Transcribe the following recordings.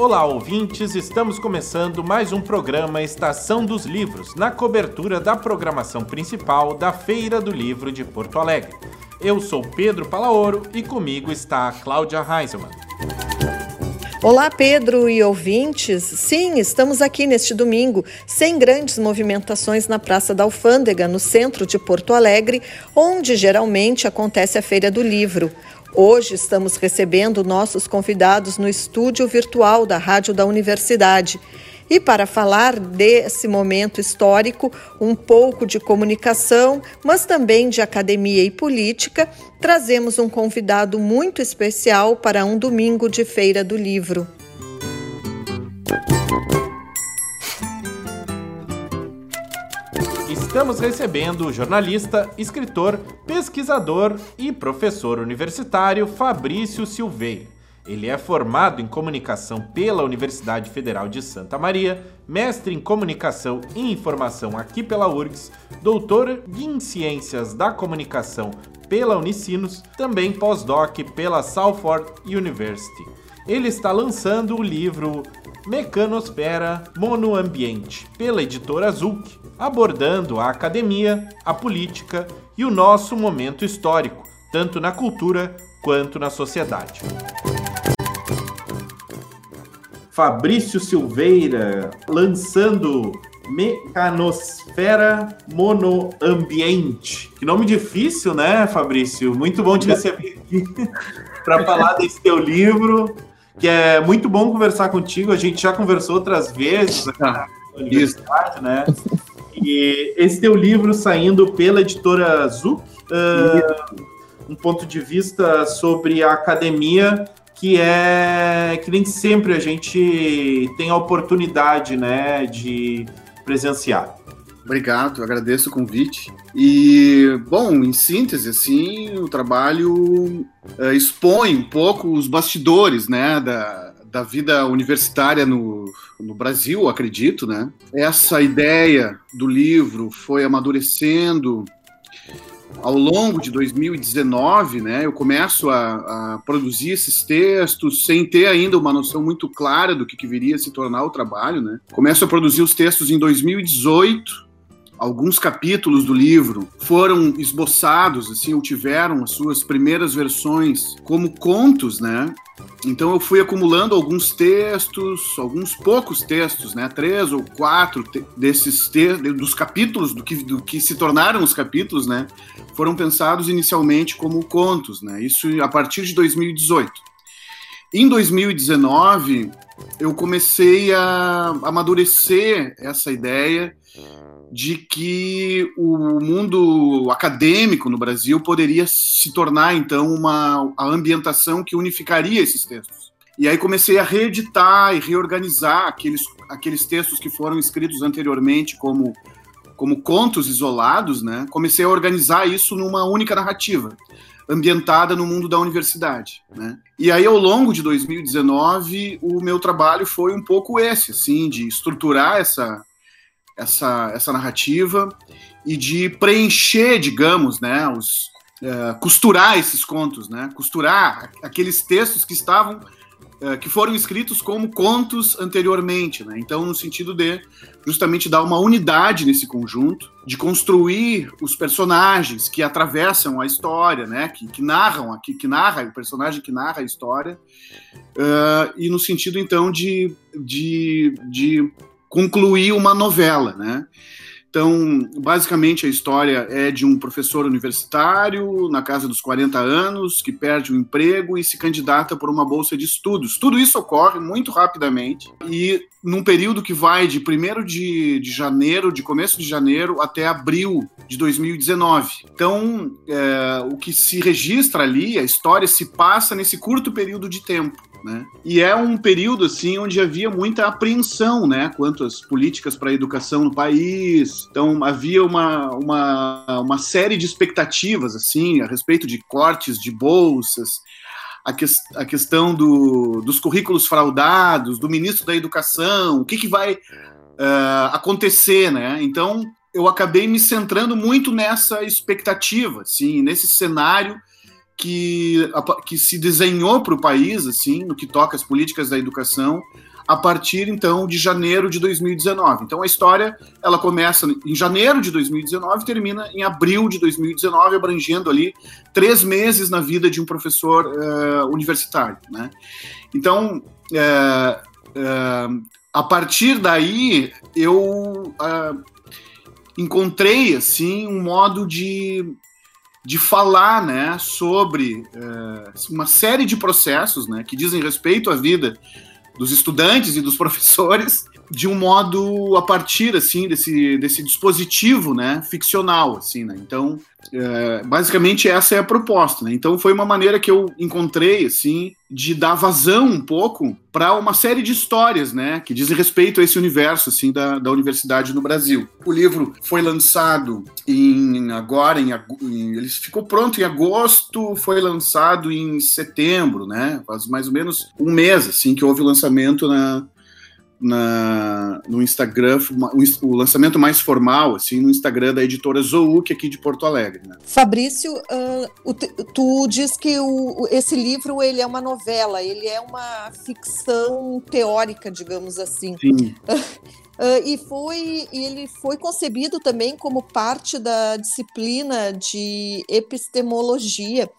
Olá, ouvintes! Estamos começando mais um programa Estação dos Livros, na cobertura da programação principal da Feira do Livro de Porto Alegre. Eu sou Pedro Palaoro e comigo está a Cláudia Heiselmann. Olá, Pedro e ouvintes. Sim, estamos aqui neste domingo, sem grandes movimentações na Praça da Alfândega, no centro de Porto Alegre, onde geralmente acontece a Feira do Livro. Hoje estamos recebendo nossos convidados no estúdio virtual da Rádio da Universidade. E para falar desse momento histórico, um pouco de comunicação, mas também de academia e política, trazemos um convidado muito especial para um domingo de Feira do Livro. Estamos recebendo o jornalista, escritor, pesquisador e professor universitário Fabrício Silveira. Ele é formado em comunicação pela Universidade Federal de Santa Maria, mestre em comunicação e informação aqui pela URGS, doutor em ciências da comunicação pela Unicinos, também pós-doc pela Salford University. Ele está lançando o livro Mecanosfera Monoambiente, pela editora Zulk, abordando a academia, a política e o nosso momento histórico, tanto na cultura quanto na sociedade. Fabrício Silveira lançando Mecanosfera Monoambiente. Que nome difícil, né, Fabrício? Muito bom te receber aqui para falar desse teu livro, que é muito bom conversar contigo. A gente já conversou outras vezes aqui na universidade, né? E esse teu livro saindo pela editora Zuc, uh, um ponto de vista sobre a academia que é que nem sempre a gente tem a oportunidade, né, de presenciar. Obrigado, agradeço o convite. E, bom, em síntese, assim, o trabalho é, expõe um pouco os bastidores, né, da, da vida universitária no, no Brasil, acredito, né. Essa ideia do livro foi amadurecendo ao longo de 2019, né, eu começo a, a, produzir esses textos sem ter ainda uma noção muito clara do que, que viria a se tornar o trabalho, né. Começo a produzir os textos em 2018. Alguns capítulos do livro foram esboçados, assim, ou tiveram as suas primeiras versões como contos, né? Então eu fui acumulando alguns textos, alguns poucos textos, né? Três ou quatro desses te dos capítulos do que, do que se tornaram os capítulos, né? Foram pensados inicialmente como contos, né? Isso a partir de 2018. Em 2019 eu comecei a amadurecer essa ideia de que o mundo acadêmico no Brasil poderia se tornar então uma a ambientação que unificaria esses textos. E aí comecei a reeditar e reorganizar aqueles, aqueles textos que foram escritos anteriormente como como contos isolados, né? Comecei a organizar isso numa única narrativa, ambientada no mundo da universidade, né? E aí ao longo de 2019, o meu trabalho foi um pouco esse, assim, de estruturar essa essa, essa narrativa e de preencher, digamos, né, os, uh, costurar esses contos, né, costurar aqueles textos que estavam, uh, que foram escritos como contos anteriormente, né, então no sentido de justamente dar uma unidade nesse conjunto, de construir os personagens que atravessam a história, né, que, que narram, que, que narra o personagem que narra a história, uh, e no sentido então de, de, de concluir uma novela, né? Então, basicamente, a história é de um professor universitário na casa dos 40 anos que perde o emprego e se candidata por uma bolsa de estudos. Tudo isso ocorre muito rapidamente e num período que vai de 1 de, de janeiro, de começo de janeiro, até abril de 2019. Então, é, o que se registra ali, a história se passa nesse curto período de tempo. Né? E é um período assim onde havia muita apreensão, né, quanto às políticas para a educação no país. Então havia uma, uma, uma série de expectativas assim a respeito de cortes de bolsas, a, que, a questão do, dos currículos fraudados, do ministro da Educação, o que, que vai uh, acontecer, né? Então eu acabei me centrando muito nessa expectativa, assim, nesse cenário que, que se desenhou para o país, assim, no que toca as políticas da educação, a partir então de janeiro de 2019. Então a história ela começa em janeiro de 2019 e termina em abril de 2019, abrangendo ali três meses na vida de um professor uh, universitário. Né? Então uh, uh, a partir daí eu encontrei assim um modo de de falar né, sobre uma série de processos né, que dizem respeito à vida dos estudantes e dos professores de um modo a partir assim desse, desse dispositivo né ficcional assim né. Então é, basicamente essa é a proposta né? Então foi uma maneira que eu encontrei assim de dar vazão um pouco para uma série de histórias né? Que dizem respeito a esse universo assim da, da universidade no Brasil. O livro foi lançado em agora em, em ele ficou pronto em agosto foi lançado em setembro né? Faz mais ou menos um mês assim que houve o lançamento na na, no Instagram, o lançamento mais formal, assim, no Instagram da editora Zouk aqui de Porto Alegre. Né? Fabrício, uh, tu diz que o, esse livro ele é uma novela, ele é uma ficção teórica, digamos assim. Sim. Uh, e foi e ele foi concebido também como parte da disciplina de epistemologia.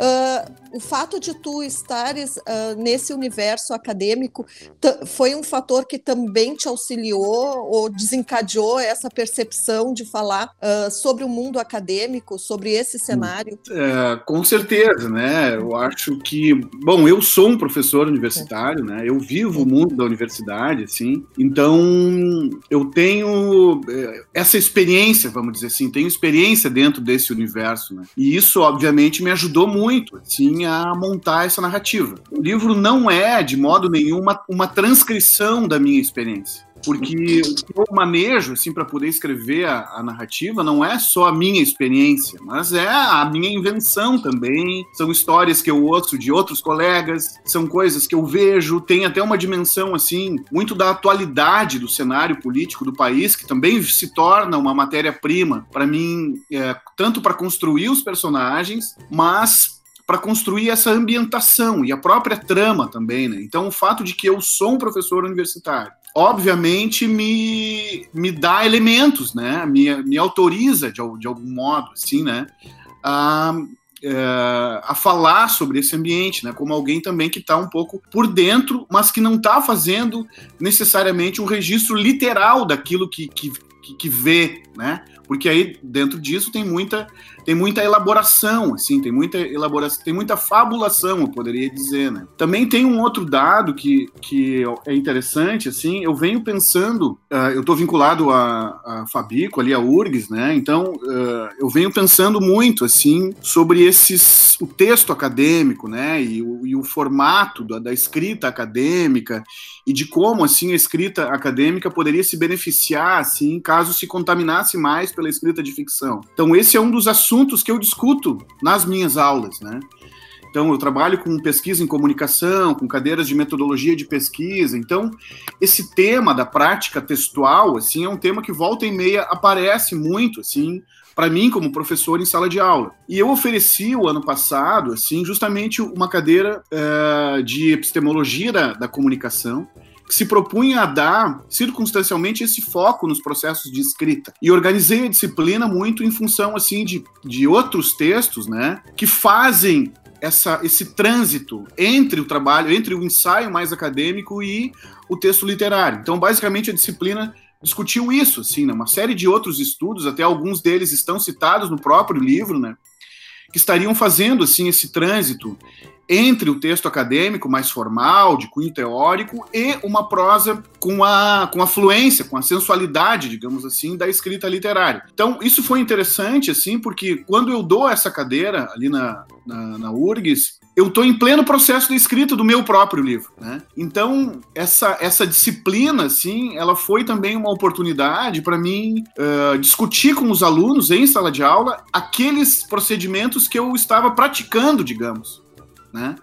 Uh, o fato de tu estares uh, nesse universo acadêmico foi um fator que também te auxiliou ou desencadeou essa percepção de falar uh, sobre o mundo acadêmico, sobre esse cenário? É, com certeza, né? Eu acho que, bom, eu sou um professor universitário, né? Eu vivo o mundo da universidade, assim, então eu tenho é, essa experiência, vamos dizer assim, tenho experiência dentro desse universo, né? E isso, obviamente, me ajudou muito muito assim, a montar essa narrativa. O livro não é, de modo nenhum, uma, uma transcrição da minha experiência porque o que eu manejo assim para poder escrever a, a, narrativa não é só a minha experiência, mas é a minha invenção também. São histórias que eu ouço de outros colegas, são coisas que eu vejo, tem até uma dimensão assim muito da atualidade do cenário político do país que também se torna uma matéria-prima para mim, é, tanto para construir os personagens, mas para construir essa ambientação e a própria trama também, né? Então, o fato de que eu sou um professor universitário, obviamente me, me dá elementos, né? Me, me autoriza de, de algum modo, assim, né? A, é, a falar sobre esse ambiente, né? Como alguém também que está um pouco por dentro, mas que não está fazendo necessariamente um registro literal daquilo que, que, que vê, né? Porque aí dentro disso tem muita tem muita elaboração, assim, tem muita elaboração, tem muita fabulação, eu poderia dizer, né? Também tem um outro dado que, que é interessante, assim, eu venho pensando, uh, eu estou vinculado a, a Fabico, ali a URGS, né? Então, uh, eu venho pensando muito, assim, sobre esses, o texto acadêmico, né? E o, e o formato da, da escrita acadêmica e de como, assim, a escrita acadêmica poderia se beneficiar, assim, caso se contaminasse mais pela escrita de ficção. Então, esse é um dos assuntos que eu discuto nas minhas aulas, né? Então, eu trabalho com pesquisa em comunicação, com cadeiras de metodologia de pesquisa. Então, esse tema da prática textual, assim, é um tema que volta e meia aparece muito, assim, para mim como professor em sala de aula. E eu ofereci o ano passado, assim, justamente uma cadeira uh, de epistemologia da, da comunicação, que se propunha a dar, circunstancialmente, esse foco nos processos de escrita. E organizei a disciplina muito em função, assim, de, de outros textos, né, que fazem essa, esse trânsito entre o trabalho, entre o ensaio mais acadêmico e o texto literário. Então, basicamente, a disciplina discutiu isso, assim, né, uma série de outros estudos, até alguns deles estão citados no próprio livro, né, que estariam fazendo, assim, esse trânsito entre o texto acadêmico mais formal, de cunho teórico, e uma prosa com a, com a fluência, com a sensualidade, digamos assim, da escrita literária. Então, isso foi interessante, assim, porque quando eu dou essa cadeira ali na, na, na URGS, eu estou em pleno processo de escrita do meu próprio livro, né? Então essa essa disciplina, assim, ela foi também uma oportunidade para mim uh, discutir com os alunos em sala de aula aqueles procedimentos que eu estava praticando, digamos né?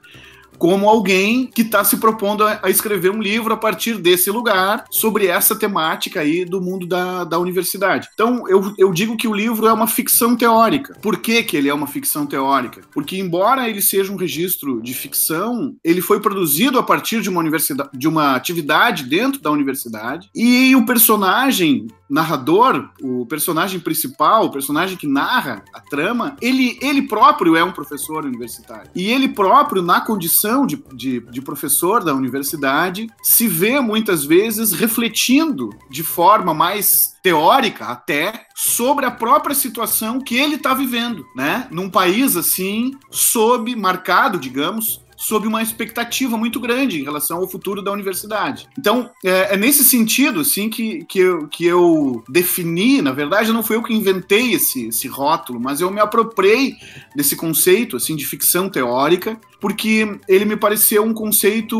como alguém que está se propondo a, escrever um livro a partir desse lugar sobre essa temática aí do mundo da, da universidade. Então, eu, eu digo que o livro é uma ficção teórica. Por que, que ele é uma ficção teórica? Porque, embora ele seja um registro de ficção, ele foi produzido a partir de uma universidade, de uma atividade dentro da universidade, e o personagem narrador, o personagem principal, o personagem que narra a trama, ele, ele próprio é um professor universitário. E ele próprio, na condição de, de, de professor da universidade, se vê muitas vezes refletindo de forma mais teórica até sobre a própria situação que ele está vivendo, né? Num país assim, sob marcado, digamos, sob uma expectativa muito grande em relação ao futuro da universidade. Então, é, é, nesse sentido, assim, que, que, eu, que eu defini, na verdade, não foi eu que inventei esse, esse rótulo, mas eu me apropriei desse conceito, assim, de ficção teórica, porque ele me pareceu um conceito,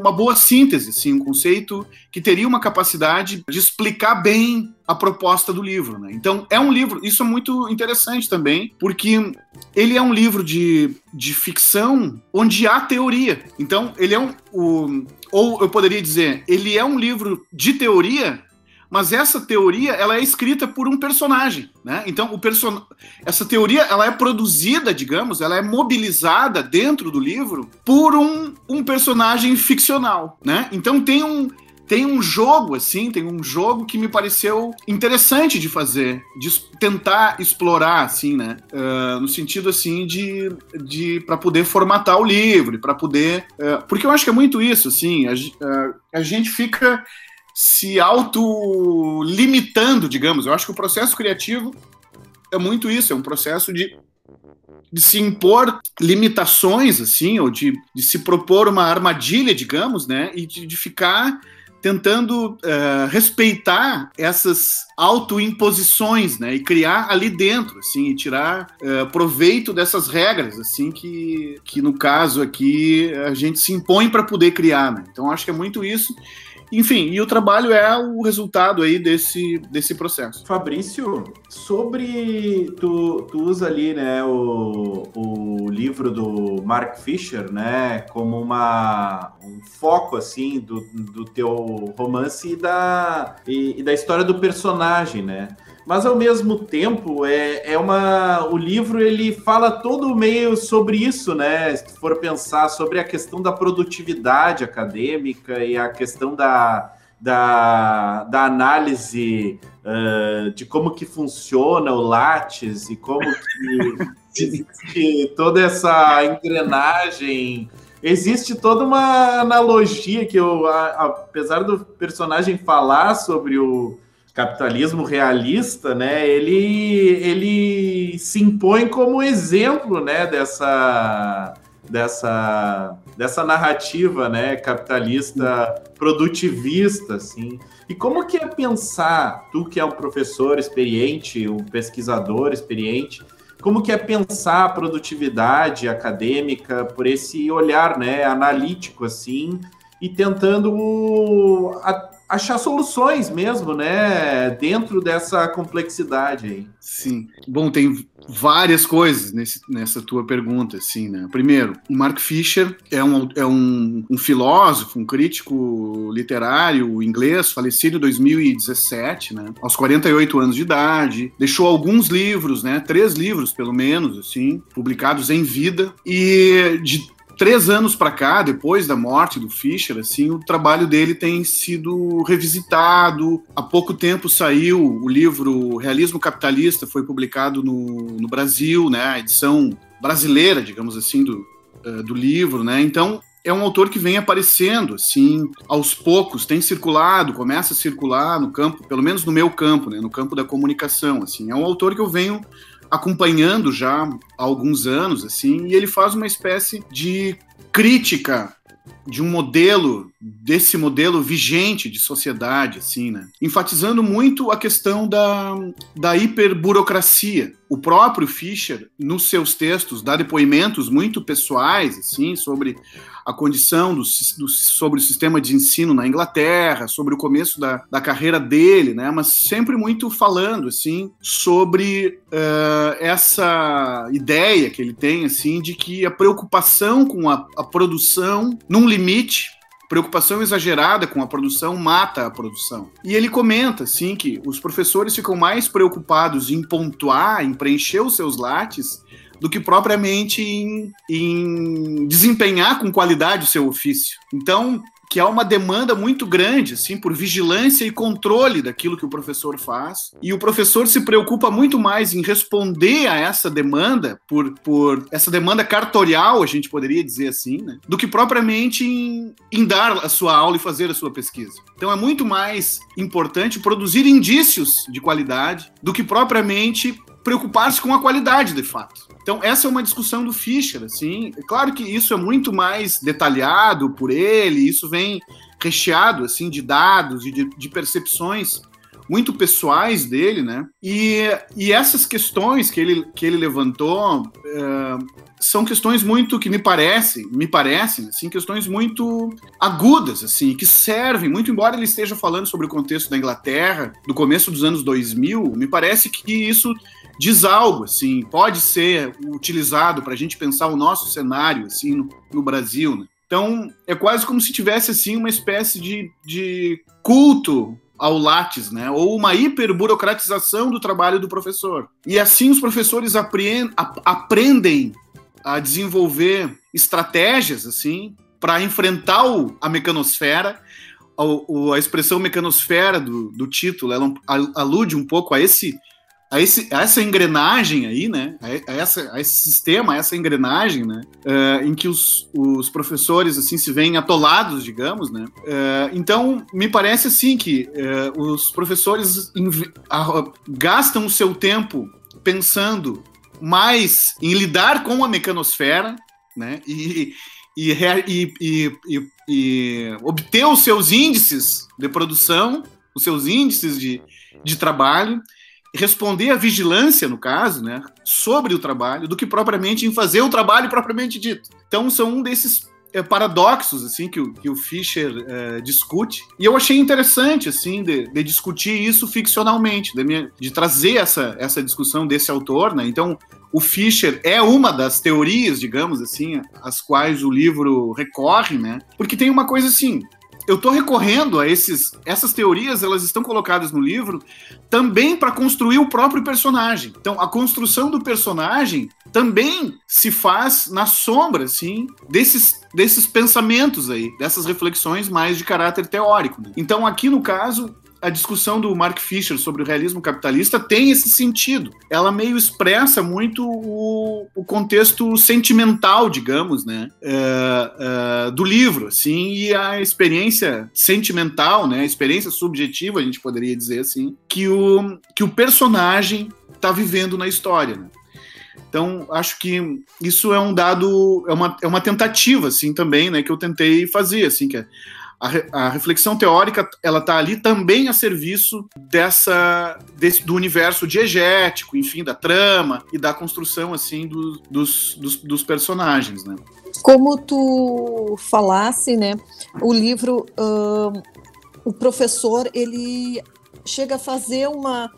uma boa síntese, assim, um conceito que teria uma capacidade de explicar bem a proposta do livro. Né? Então, é um livro, isso é muito interessante também, porque ele é um livro de, de ficção onde há teoria. Então, ele é um. O, ou eu poderia dizer, ele é um livro de teoria mas essa teoria ela é escrita por um personagem, né? Então o person... essa teoria ela é produzida, digamos, ela é mobilizada dentro do livro por um, um personagem ficcional, né? Então tem um tem um jogo assim, tem um jogo que me pareceu interessante de fazer, de tentar explorar assim, né? Uh, no sentido assim de, de para poder formatar o livro, para poder, uh, porque eu acho que é muito isso, assim, a, uh, a gente fica se auto-limitando, digamos. Eu acho que o processo criativo é muito isso, é um processo de, de se impor limitações, assim, ou de, de se propor uma armadilha, digamos, né, e de, de ficar tentando uh, respeitar essas autoimposições, né, e criar ali dentro, assim, e tirar uh, proveito dessas regras, assim, que, que no caso aqui a gente se impõe para poder criar, né? Então acho que é muito isso. Enfim, e o trabalho é o resultado aí desse, desse processo. Fabrício, sobre. Tu, tu usa ali, né, o, o livro do Mark Fisher, né, como uma, um foco, assim, do, do teu romance e da, e, e da história do personagem, né? Mas ao mesmo tempo é, é uma o livro ele fala todo meio sobre isso, né? Se for pensar sobre a questão da produtividade acadêmica e a questão da, da, da análise uh, de como que funciona o Lattes e como que existe toda essa engrenagem existe toda uma analogia que eu, apesar do personagem falar sobre o, capitalismo realista, né, ele, ele se impõe como exemplo, né, dessa, dessa, dessa narrativa, né, capitalista produtivista, assim. E como que é pensar, tu que é um professor experiente, um pesquisador experiente, como que é pensar a produtividade acadêmica por esse olhar, né, analítico, assim, e tentando achar soluções mesmo, né, dentro dessa complexidade aí. Sim. Bom, tem várias coisas nesse, nessa tua pergunta, assim, né? Primeiro, o Mark Fisher é um, é um, um filósofo, um crítico literário inglês, falecido em 2017, né? Aos 48 anos de idade, deixou alguns livros, né? Três livros, pelo menos, assim, publicados em vida, e de três anos para cá, depois da morte do Fischer, assim, o trabalho dele tem sido revisitado. Há pouco tempo saiu o livro Realismo Capitalista, foi publicado no, no Brasil, né, a edição brasileira, digamos assim, do, uh, do livro, né? Então é um autor que vem aparecendo assim aos poucos, tem circulado, começa a circular no campo, pelo menos no meu campo, né, no campo da comunicação, assim. É um autor que eu venho acompanhando já há alguns anos, assim, e ele faz uma espécie de crítica de um modelo, desse modelo vigente de sociedade, assim, né? Enfatizando muito a questão da, da hiperburocracia, o próprio Fischer, nos seus textos, dá depoimentos muito pessoais, assim, sobre a condição do, do, sobre o sistema de ensino na Inglaterra, sobre o começo da, da carreira dele, né? Mas sempre muito falando, assim, sobre uh, essa ideia que ele tem, assim, de que a preocupação com a, a produção num limite preocupação exagerada com a produção mata a produção. E ele comenta, assim, que os professores ficam mais preocupados em pontuar, em preencher os seus lates, do que propriamente em, em desempenhar com qualidade o seu ofício. Então, que há uma demanda muito grande, assim, por vigilância e controle daquilo que o professor faz. E o professor se preocupa muito mais em responder a essa demanda, por, por essa demanda cartorial, a gente poderia dizer assim, né, do que propriamente em, em dar a sua aula e fazer a sua pesquisa. Então é muito mais importante produzir indícios de qualidade do que propriamente preocupar-se com a qualidade, de fato. Então, essa é uma discussão do Fischer, assim. Claro que isso é muito mais detalhado por ele, isso vem recheado, assim, de dados e de, de percepções muito pessoais dele, né? E, e essas questões que ele, que ele levantou uh, são questões muito que me parecem, me parecem, assim, questões muito agudas, assim, que servem muito, embora ele esteja falando sobre o contexto da Inglaterra, do começo dos anos 2000, me parece que isso diz algo, assim, pode ser utilizado para a gente pensar o nosso cenário, assim, no, no Brasil, né? Então, é quase como se tivesse, assim, uma espécie de, de culto ao Lattes, né? Ou uma hiperburocratização do trabalho do professor. E assim os professores aprendem, aprendem a desenvolver estratégias, assim, para enfrentar o, a mecanosfera. A, a, expressão mecanosfera do, do título, ela alude um pouco a esse a, esse, a essa engrenagem aí, né? A, essa, a esse sistema, a essa engrenagem, né? Uh, em que os, os professores, assim, se veem atolados, digamos, né? Uh, então, me parece, assim, que uh, os professores gastam o seu tempo pensando mais em lidar com a mecanosfera, né? E, e, e, e, e obter os seus índices de produção, os seus índices de, de trabalho, responder à vigilância, no caso, né, sobre o trabalho, do que propriamente em fazer o trabalho propriamente dito. Então, são um desses é, paradoxos assim que o, que o Fischer é, discute e eu achei interessante assim de, de discutir isso ficcionalmente de, minha, de, trazer essa, essa discussão desse autor né então o Fischer é uma das teorias digamos assim às quais o livro recorre né porque tem uma coisa assim eu estou recorrendo a esses, essas teorias, elas estão colocadas no livro também para construir o próprio personagem. Então, a construção do personagem também se faz na sombra, assim, desses, desses pensamentos aí, dessas reflexões mais de caráter teórico. Então, aqui no caso, a discussão do Mark Fisher sobre o realismo capitalista tem esse sentido. Ela meio expressa muito o, o contexto sentimental, digamos, né, uh, uh, do livro, assim, e a experiência sentimental, né, a experiência subjetiva, a gente poderia dizer assim, que o, que o personagem está vivendo na história. Né? Então, acho que isso é um dado, é uma, é uma tentativa, assim, também, né, que eu tentei fazer, assim, que é a, a reflexão teórica ela está ali também a serviço dessa desse, do universo diegético, enfim, da trama e da construção assim do, dos, dos, dos, personagens, né? Como tu falasse, né? O livro, o professor ele chega a fazer uma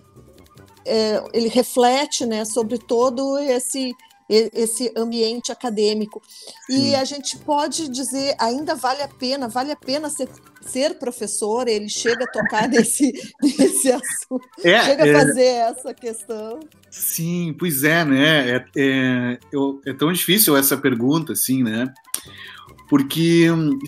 é, ele reflete né, sobre todo esse esse ambiente acadêmico. E a gente pode dizer, ainda vale a pena, vale a pena ser, ser professor, ele chega a tocar nesse, nesse assunto, é, chega é, a fazer essa questão. Sim, pois é, né? É, é, é tão difícil essa pergunta, assim, né? Porque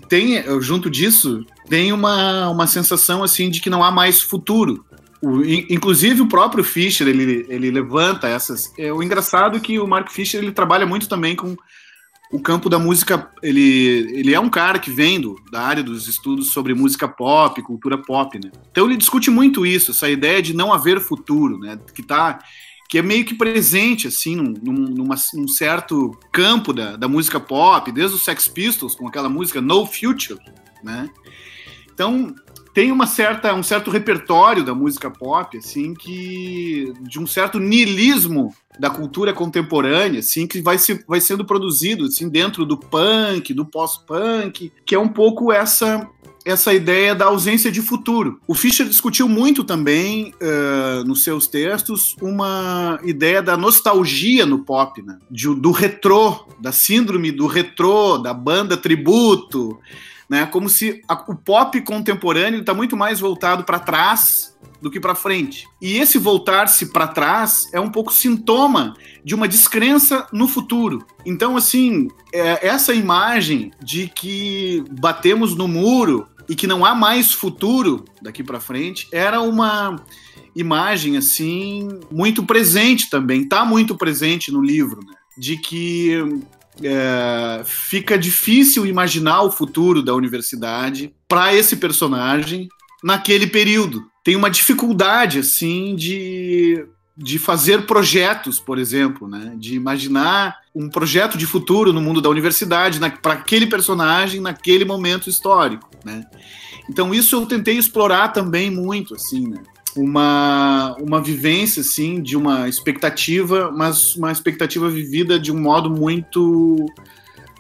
tem, junto disso, tem uma, uma sensação, assim, de que não há mais futuro o, inclusive o próprio Fischer ele, ele levanta essas. É, o engraçado é que o Mark Fischer ele trabalha muito também com o campo da música. Ele, ele é um cara que vem do, da área dos estudos sobre música pop, cultura pop, né? Então ele discute muito isso, essa ideia de não haver futuro, né? Que tá que é meio que presente, assim, num, numa, num certo campo da, da música pop, desde os Sex Pistols, com aquela música No Future, né? Então, tem uma certa, um certo repertório da música pop, assim, que de um certo niilismo da cultura contemporânea, assim, que vai, se, vai sendo produzido, assim, dentro do punk, do pós-punk, que é um pouco essa essa ideia da ausência de futuro. O Fischer discutiu muito também, uh, nos seus textos, uma ideia da nostalgia no pop, né? De, do retrô, da síndrome do retrô, da banda tributo, né? Como se a, o pop contemporâneo está muito mais voltado para trás do que para frente. E esse voltar-se para trás é um pouco sintoma de uma descrença no futuro. Então, assim, é, essa imagem de que batemos no muro e que não há mais futuro daqui para frente era uma imagem assim muito presente também, está muito presente no livro, né? de que é, fica difícil imaginar o futuro da universidade para esse personagem naquele período. Tem uma dificuldade assim de, de fazer projetos, por exemplo, né? de imaginar um projeto de futuro no mundo da universidade para aquele personagem naquele momento histórico. Né? Então isso eu tentei explorar também muito, assim, né? Uma, uma vivência, assim, de uma expectativa, mas uma expectativa vivida de um modo muito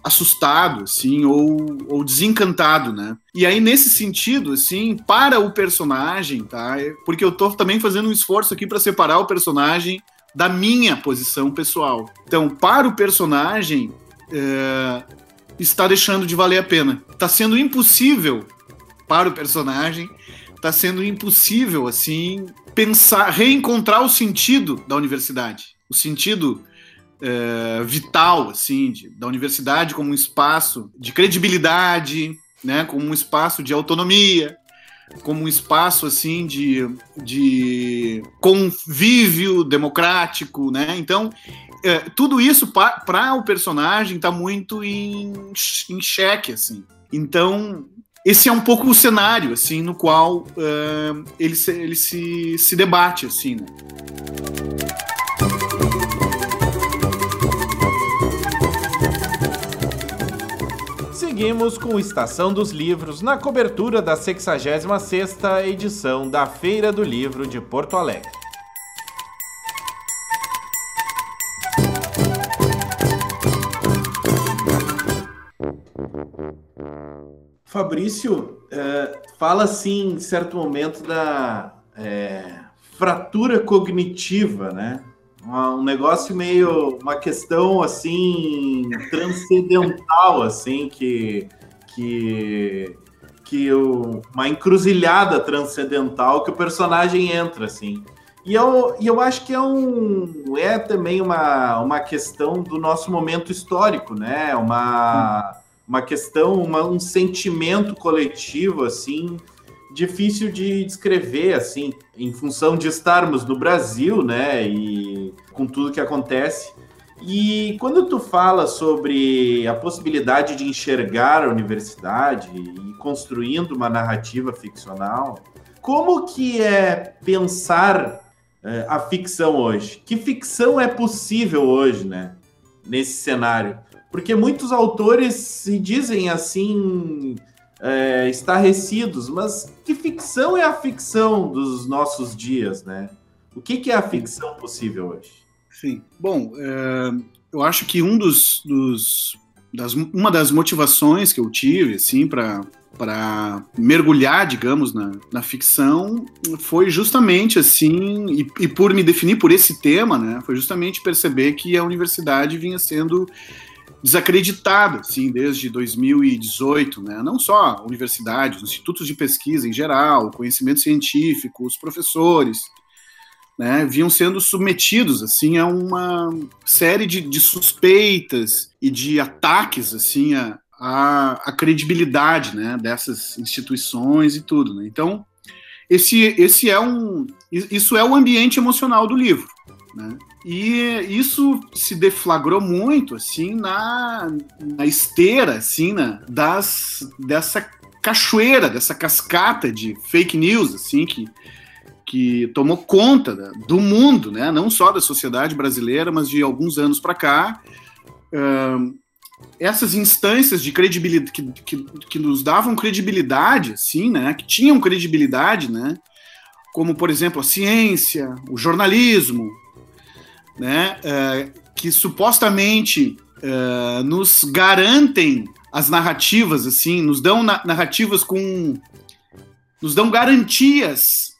assustado, assim, ou, ou desencantado, né? E aí, nesse sentido, assim, para o personagem, tá? Porque eu tô também fazendo um esforço aqui para separar o personagem da minha posição pessoal. Então, para o personagem, é, está deixando de valer a pena. Está sendo impossível para o personagem está sendo impossível assim pensar, reencontrar o sentido da universidade, o sentido é, vital assim de, da universidade como um espaço de credibilidade, né, como um espaço de autonomia, como um espaço assim de, de convívio democrático, né? Então é, tudo isso para o personagem está muito em, em xeque assim. Então esse é um pouco o cenário, assim, no qual uh, ele, se, ele se, se debate, assim, né? Seguimos com Estação dos Livros na cobertura da 66ª edição da Feira do Livro de Porto Alegre. Fabrício é, fala assim, em certo momento, da é, fratura cognitiva, né? Um negócio meio. uma questão assim. transcendental, assim, que. que que o, uma encruzilhada transcendental que o personagem entra, assim. E eu, e eu acho que é, um, é também uma, uma questão do nosso momento histórico, né? Uma, uma questão, uma, um sentimento coletivo, assim, difícil de descrever, assim, em função de estarmos no Brasil, né, e com tudo que acontece. E quando tu fala sobre a possibilidade de enxergar a universidade e construindo uma narrativa ficcional, como que é pensar é, a ficção hoje? Que ficção é possível hoje, né, nesse cenário? Porque muitos autores se dizem assim, é, estarrecidos, mas que ficção é a ficção dos nossos dias, né? O que, que é a ficção possível hoje? Sim. Bom, é, eu acho que um dos, dos das, uma das motivações que eu tive, assim, para para mergulhar, digamos, na, na ficção, foi justamente assim, e, e, por me definir por esse tema, né, foi justamente perceber que a universidade vinha sendo desacreditado, assim, desde 2018, né? Não só universidades, institutos de pesquisa em geral, conhecimento científico, os professores, né? Vinham sendo submetidos, assim, a uma série de, de suspeitas e de ataques, assim, a, a, a, credibilidade, né? Dessas instituições e tudo, né? Então, esse, esse é um, isso é o ambiente emocional do livro, né? E isso se deflagrou muito, assim, na, na esteira, assim, né, das, dessa cachoeira, dessa cascata de fake news, assim, que, que tomou conta do mundo, né, não só da sociedade brasileira, mas de alguns anos para cá. Uh, essas instâncias de credibilidade que, que, que, nos davam credibilidade, assim, né, que tinham credibilidade, né, como por exemplo a ciência, o jornalismo, né, uh, que supostamente uh, nos garantem as narrativas, assim, nos dão na narrativas com, nos dão garantias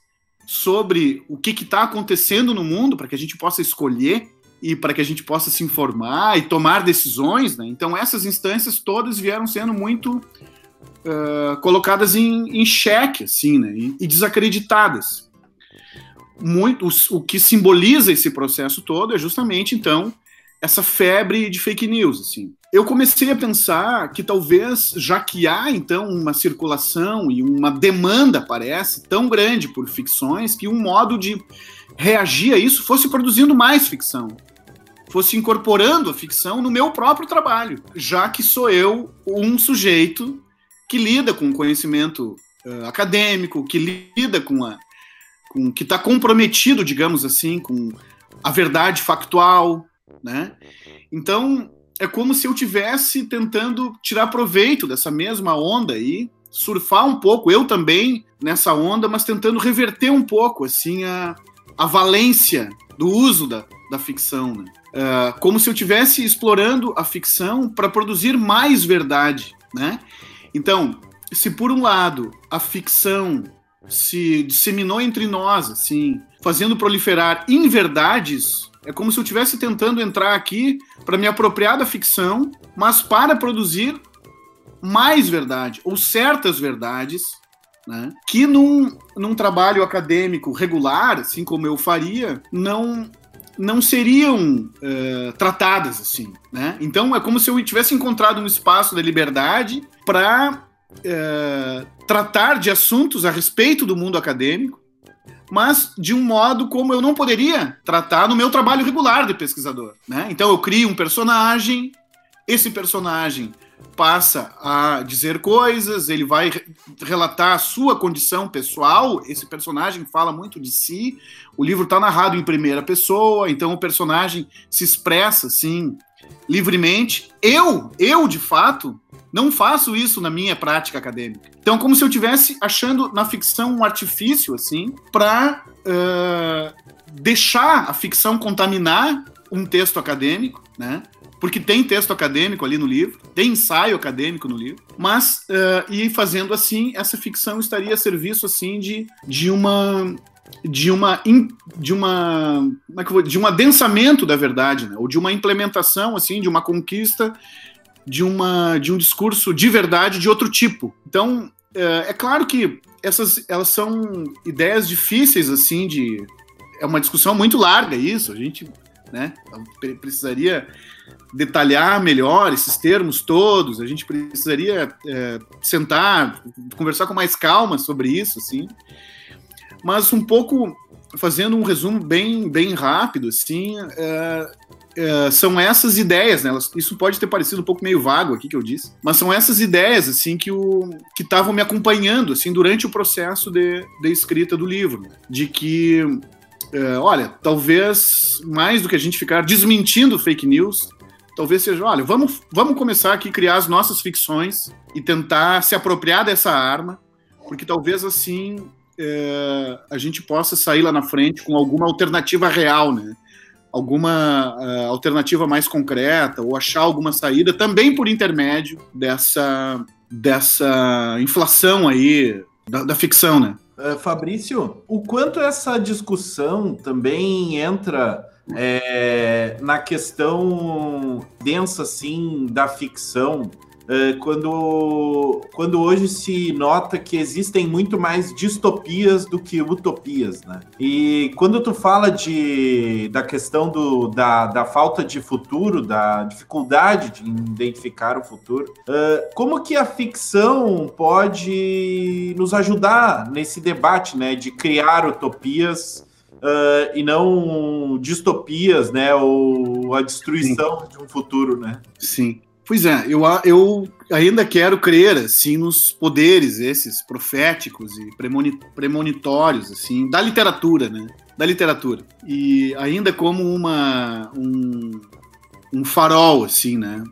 sobre o que está acontecendo no mundo para que a gente possa escolher e para que a gente possa se informar e tomar decisões. Né? Então, essas instâncias todas vieram sendo muito uh, colocadas em, em xeque assim, né? e, e desacreditadas. Muito, o, o que simboliza esse processo todo é justamente, então, essa febre de fake news. Assim. Eu comecei a pensar que talvez, já que há então uma circulação e uma demanda, parece, tão grande por ficções, que um modo de reagir a isso fosse produzindo mais ficção fosse incorporando a ficção no meu próprio trabalho, já que sou eu um sujeito que lida com conhecimento uh, acadêmico, que lida com a com que está comprometido, digamos assim, com a verdade factual, né? Então é como se eu tivesse tentando tirar proveito dessa mesma onda aí, surfar um pouco, eu também nessa onda, mas tentando reverter um pouco assim a, a valência do uso da, da ficção, né? uh, como se eu estivesse explorando a ficção para produzir mais verdade, né? Então, se por um lado a ficção se disseminou entre nós, assim, fazendo proliferar inverdades, é como se eu estivesse tentando entrar aqui para me apropriar da ficção, mas para produzir mais verdade, ou certas verdades, né, que num, num trabalho acadêmico regular, assim como eu faria, não não seriam uh, tratadas assim, né? Então é como se eu tivesse encontrado um espaço da liberdade para eh, tratar de assuntos a respeito do mundo acadêmico, mas de um modo como eu não poderia tratar no meu trabalho regular de pesquisador, né? Então eu crio um personagem, esse personagem passa a dizer coisas, ele vai relatar a sua condição pessoal. Esse personagem fala muito de si. O livro está narrado em primeira pessoa, então o personagem se expressa assim livremente. Eu, eu de fato, não faço isso na minha prática acadêmica. Então, como se eu estivesse achando na ficção um artifício assim para uh, deixar a ficção contaminar um texto acadêmico, né? porque tem texto acadêmico ali no livro, tem ensaio acadêmico no livro, mas uh, e fazendo assim, essa ficção estaria a serviço assim de, de uma de uma de uma é de um adensamento da verdade, né? ou de uma implementação assim, de uma conquista de uma de um discurso de verdade de outro tipo. Então, uh, é claro que essas elas são ideias difíceis assim de é uma discussão muito larga isso, a gente né? Precisaria detalhar melhor esses termos todos, a gente precisaria é, sentar, conversar com mais calma sobre isso, assim. Mas um pouco fazendo um resumo bem, bem rápido, assim, é, é, são essas ideias, né? Isso pode ter parecido um pouco meio vago aqui que eu disse, mas são essas ideias, assim, que estavam me acompanhando, assim, durante o processo de, de escrita do livro, né? de que é, olha, talvez mais do que a gente ficar desmentindo fake news, talvez seja, olha, vamos, vamos começar aqui a criar as nossas ficções e tentar se apropriar dessa arma, porque talvez assim é, a gente possa sair lá na frente com alguma alternativa real, né? Alguma uh, alternativa mais concreta ou achar alguma saída também por intermédio dessa dessa inflação aí da, da ficção, né? Uh, Fabrício, o quanto essa discussão também entra é, na questão densa, assim, da ficção, quando, quando hoje se nota que existem muito mais distopias do que utopias, né? E quando tu fala de, da questão do, da, da falta de futuro, da dificuldade de identificar o futuro, uh, como que a ficção pode nos ajudar nesse debate, né? De criar utopias Uh, e não distopias, né? Ou a destruição Sim. de um futuro, né? Sim. Pois é, eu, eu ainda quero crer assim nos poderes esses proféticos e premonitórios assim da literatura, né? Da literatura e ainda como uma um, um farol assim, né?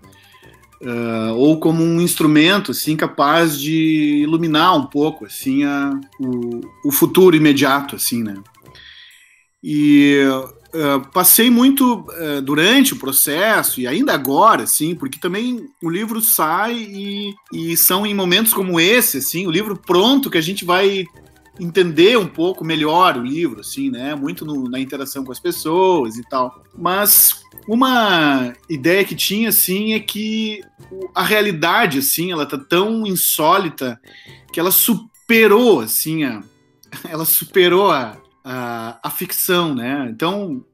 uh, ou como um instrumento assim capaz de iluminar um pouco assim a, o, o futuro imediato assim, né? E uh, passei muito uh, durante o processo e ainda agora, assim, porque também o livro sai e, e são em momentos como esse, assim, o livro pronto que a gente vai entender um pouco melhor o livro, assim, né? Muito no, na interação com as pessoas e tal. Mas uma ideia que tinha, assim, é que a realidade, assim, ela tá tão insólita que ela superou, assim, a, ela superou a, a, a ficção, né? Então,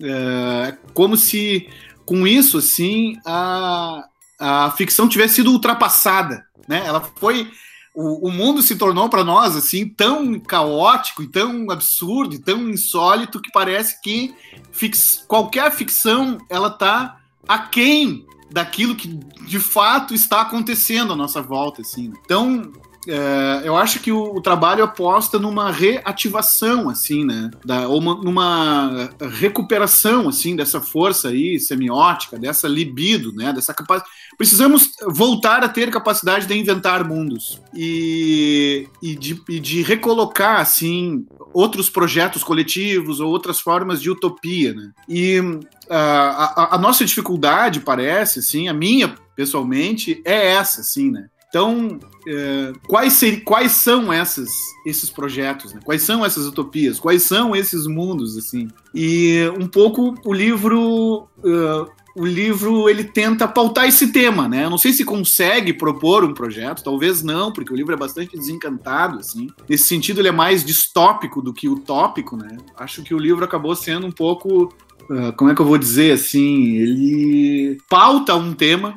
é como se com isso, assim, a, a ficção tivesse sido ultrapassada, né? Ela foi o, o mundo se tornou para nós assim tão caótico e tão absurdo e tão insólito que parece que fix, qualquer ficção ela tá aquém daquilo que de fato está acontecendo à nossa volta assim. Então é, eu acho que o, o, trabalho aposta numa reativação, assim, né? Da, ou uma, numa recuperação, assim, dessa força aí semiótica, dessa libido, né? Dessa capacidade. Precisamos voltar a ter capacidade de inventar mundos e, e, de, e de recolocar, assim, outros projetos coletivos ou outras formas de utopia, né? E a, a, a nossa dificuldade, parece, assim, a minha, pessoalmente, é essa, assim, né? Então, é, quais, ser, quais são essas, esses projetos? Né? Quais são essas utopias? Quais são esses mundos? assim? E um pouco o livro, uh, o livro ele tenta pautar esse tema, né? Eu não sei se consegue propor um projeto, talvez não, porque o livro é bastante desencantado, assim. Nesse sentido, ele é mais distópico do que utópico, né? Acho que o livro acabou sendo um pouco uh, como é que eu vou dizer assim, ele pauta um tema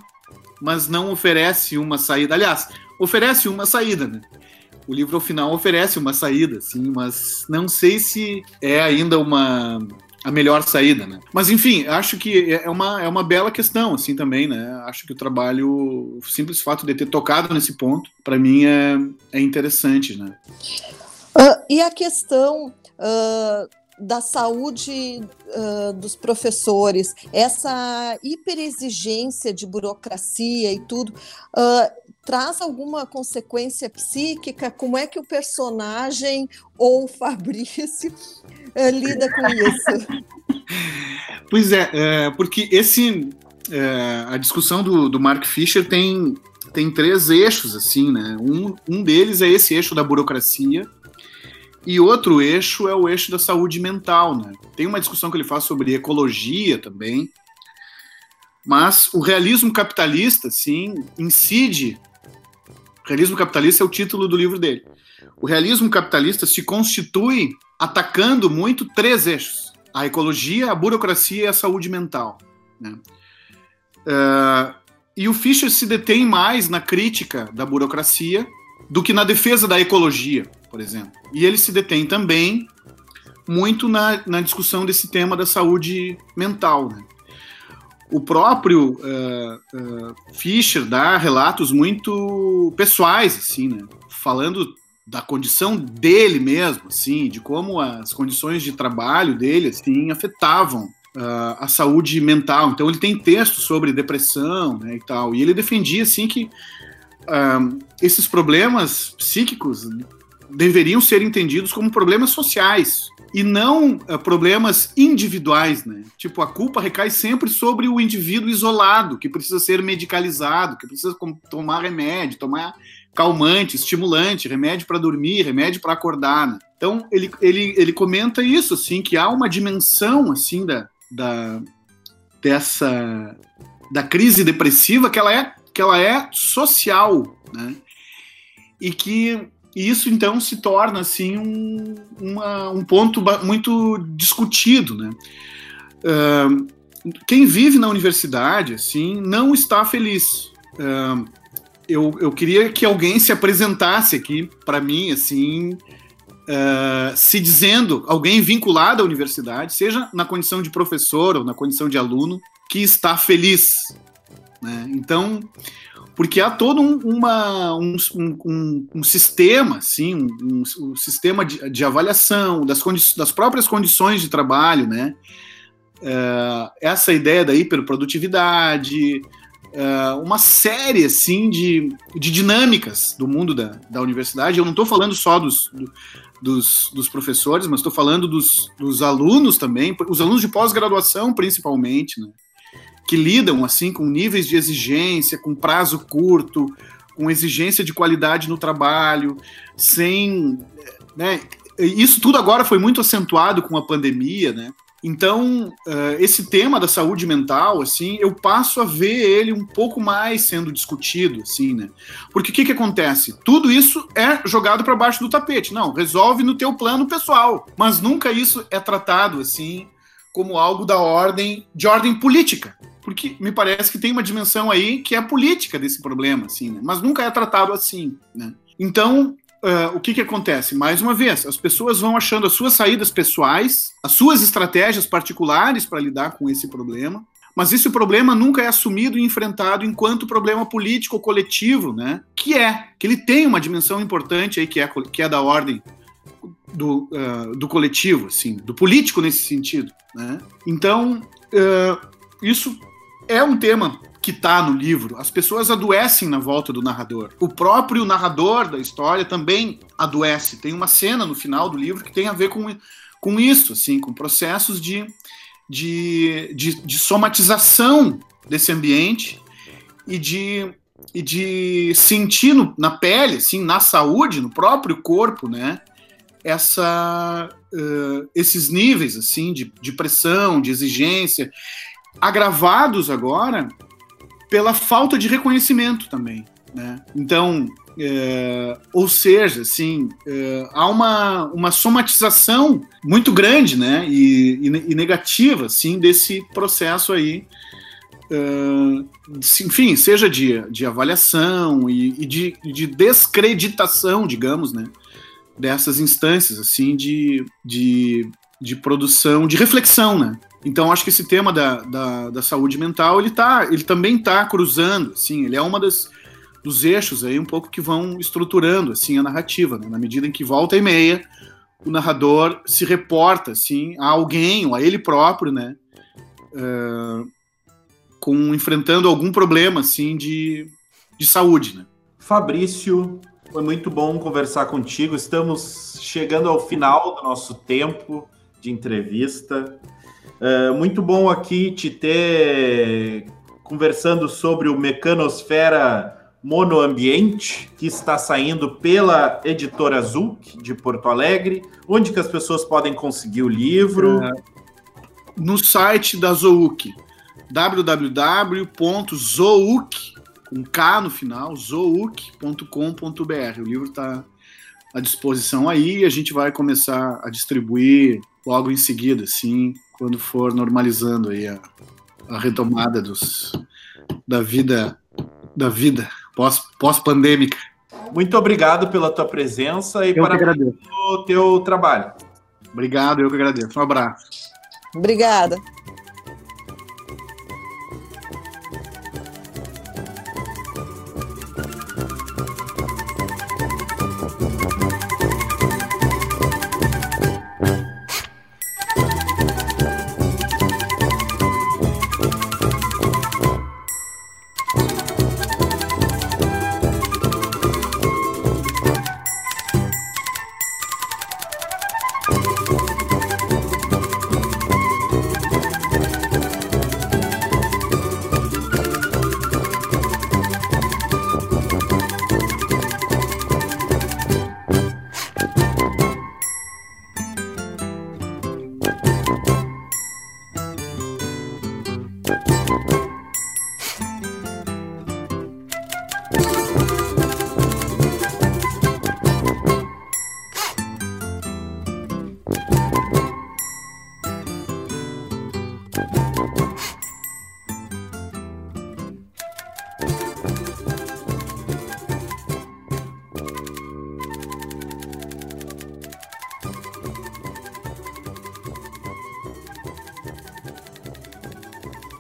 mas não oferece uma saída. Aliás, oferece uma saída, né? O livro ao final oferece uma saída, sim, mas não sei se é ainda uma a melhor saída, né? Mas enfim, acho que é uma, é uma bela questão, assim, também, né? Acho que o trabalho, o simples fato de ter tocado nesse ponto, para mim é, é interessante, né? Uh, e a questão uh, da saúde uh, dos professores, essa hiperexigência de burocracia e tudo, uh, traz alguma consequência psíquica? Como é que o personagem ou o Fabrício uh, lida com isso? Pois é, é porque esse é, a discussão do, do Mark Fisher tem tem três eixos assim, né? Um, um deles é esse eixo da burocracia, e outro eixo é o eixo da saúde mental, né? Tem uma discussão que ele faz sobre ecologia também, mas o realismo capitalista, sim, incide. O realismo capitalista é o título do livro dele. O realismo capitalista se constitui atacando muito três eixos: a ecologia, a burocracia e a saúde mental. Né? Uh, e o Fischer se detém mais na crítica da burocracia do que na defesa da ecologia por exemplo. E ele se detém também muito na, na discussão desse tema da saúde mental. Né? O próprio uh, uh, Fischer dá relatos muito pessoais, assim, né? falando da condição dele mesmo, assim, de como as condições de trabalho dele, assim, afetavam uh, a saúde mental. Então ele tem textos sobre depressão, né, e tal. E ele defendia assim que uh, esses problemas psíquicos deveriam ser entendidos como problemas sociais e não uh, problemas individuais, né? Tipo, a culpa recai sempre sobre o indivíduo isolado, que precisa ser medicalizado, que precisa tomar remédio, tomar calmante, estimulante, remédio para dormir, remédio para acordar. Né? Então, ele, ele, ele comenta isso, assim, que há uma dimensão, assim, da, da, dessa, da crise depressiva que ela é, que ela é social, né? E que e isso então se torna assim um, uma, um ponto muito discutido, né? Uh, quem vive na universidade assim não está feliz. Uh, eu, eu queria que alguém se apresentasse aqui para mim assim, uh, se dizendo alguém vinculado à universidade, seja na condição de professor ou na condição de aluno, que está feliz. Né? Então porque há todo um, uma, um, um, um, sistema, assim, um, um sistema de, de, avaliação das, das próprias condições de trabalho, né? É, essa ideia da hiperprodutividade, uh, uma série assim de, de dinâmicas do mundo da, da universidade. Eu não estou falando só dos, do, dos, dos, professores, mas estou falando dos, dos, alunos também, os alunos de pós-graduação principalmente, né? Que lidam assim com níveis de exigência, com prazo curto, com exigência de qualidade no trabalho, sem, né? Isso tudo agora foi muito acentuado com a pandemia, né? Então, uh, esse tema da saúde mental, assim, eu passo a ver ele um pouco mais sendo discutido, assim, né? Porque o que, que acontece? Tudo isso é jogado para baixo do tapete. Não, resolve no teu plano pessoal. Mas nunca isso é tratado, assim, como algo da ordem, de ordem política. Porque me parece que tem uma dimensão aí que é política desse problema, assim, né? Mas nunca é tratado assim, né? Então, uh, o que, que acontece? Mais uma vez, as pessoas vão achando as suas saídas pessoais, as suas estratégias particulares para lidar com esse problema, mas esse problema nunca é assumido e enfrentado enquanto problema político coletivo, né? Que é, que ele tem uma dimensão importante aí, que é, que é da ordem do, uh, do coletivo, assim, do político nesse sentido, né? Então, uh, isso é um tema que está no livro. As pessoas adoecem na volta do narrador. O próprio narrador da história também adoece. Tem uma cena no final do livro que tem a ver com, com isso, assim, com processos de, de, de, de somatização desse ambiente e de, e de sentir no, na pele, assim, na saúde, no próprio corpo, né? Essa, uh, esses níveis assim de, de pressão, de exigência, agravados agora pela falta de reconhecimento também. Né? Então, é, ou seja, assim, é, há uma, uma somatização muito grande né? e, e, e negativa assim, desse processo aí. Uh, enfim, seja de, de avaliação e, e de, de, descreditação, digamos, né, dessas instâncias assim de, de, de produção, de reflexão, né, então, acho que esse tema da, da, da saúde mental, ele, tá, ele também está cruzando, assim, ele é uma das dos eixos aí um pouco que vão estruturando assim a narrativa, né? na medida em que volta e meia o narrador se reporta assim a alguém ou a ele próprio, né, uh, com enfrentando algum problema assim de, de saúde, né? Fabrício, foi muito bom conversar contigo. Estamos chegando ao final do nosso tempo de entrevista. É muito bom aqui te ter conversando sobre o Mecanosfera Monoambiente, que está saindo pela editora Zuc de Porto Alegre. Onde que as pessoas podem conseguir o livro? É, no site da Zouk, www.zouk, com K no final, zouk.com.br. O livro está à disposição aí e a gente vai começar a distribuir logo em seguida, sim, quando for normalizando aí a, a retomada dos, da vida da vida pós, pós-pandêmica. Muito obrigado pela tua presença e eu parabéns pelo teu trabalho. Obrigado, eu que agradeço. Um abraço. Obrigada.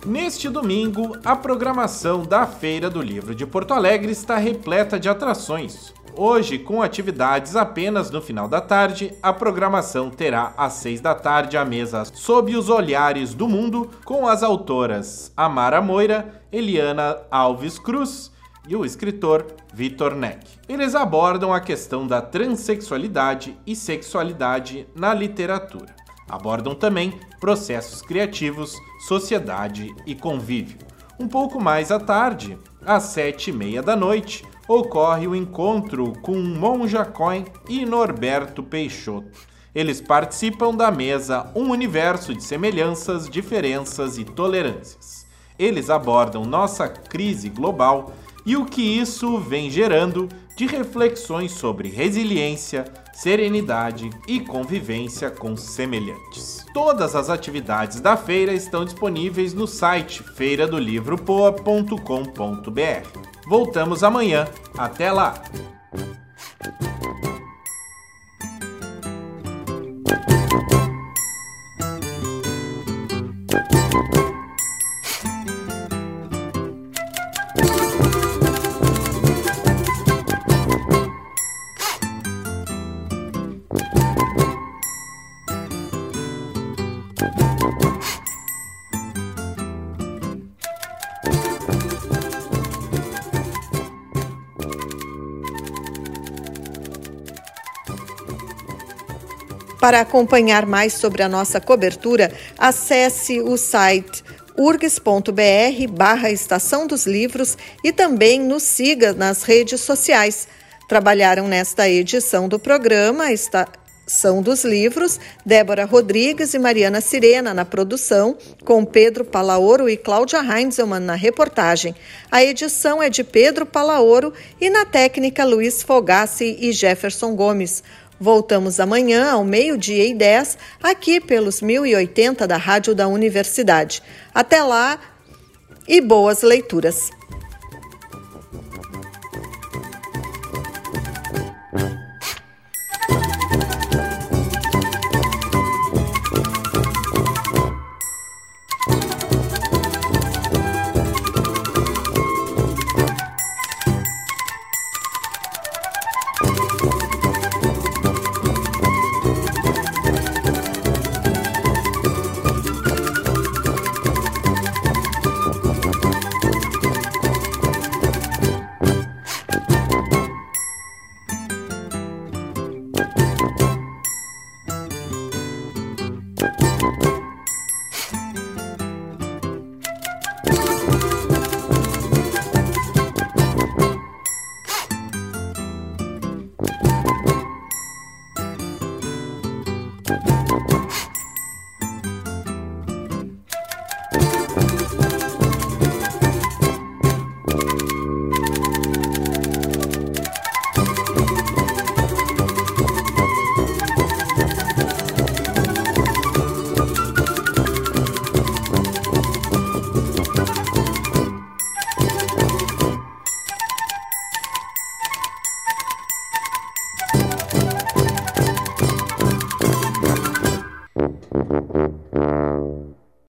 Neste domingo, a programação da Feira do Livro de Porto Alegre está repleta de atrações. Hoje, com atividades apenas no final da tarde, a programação terá às seis da tarde a mesa Sob os Olhares do Mundo, com as autoras Amara Moira, Eliana Alves Cruz e o escritor Vitor Neck. Eles abordam a questão da transexualidade e sexualidade na literatura. Abordam também processos criativos, sociedade e convívio. Um pouco mais à tarde, às sete e meia da noite, ocorre o encontro com Monja Coin e Norberto Peixoto. Eles participam da mesa Um Universo de Semelhanças, Diferenças e Tolerâncias. Eles abordam nossa crise global e o que isso vem gerando de reflexões sobre resiliência, serenidade e convivência com semelhantes. Todas as atividades da feira estão disponíveis no site feiradolivropoa.com.br. Voltamos amanhã. Até lá! Para acompanhar mais sobre a nossa cobertura, acesse o site urgs.br barra Estação dos Livros e também nos siga nas redes sociais. Trabalharam nesta edição do programa Estação dos Livros, Débora Rodrigues e Mariana Sirena na produção, com Pedro Palaoro e Cláudia Heinzelmann na reportagem. A edição é de Pedro Palaoro e na técnica Luiz Fogassi e Jefferson Gomes. Voltamos amanhã ao meio-dia e 10, aqui pelos 1080 da Rádio da Universidade. Até lá e boas leituras.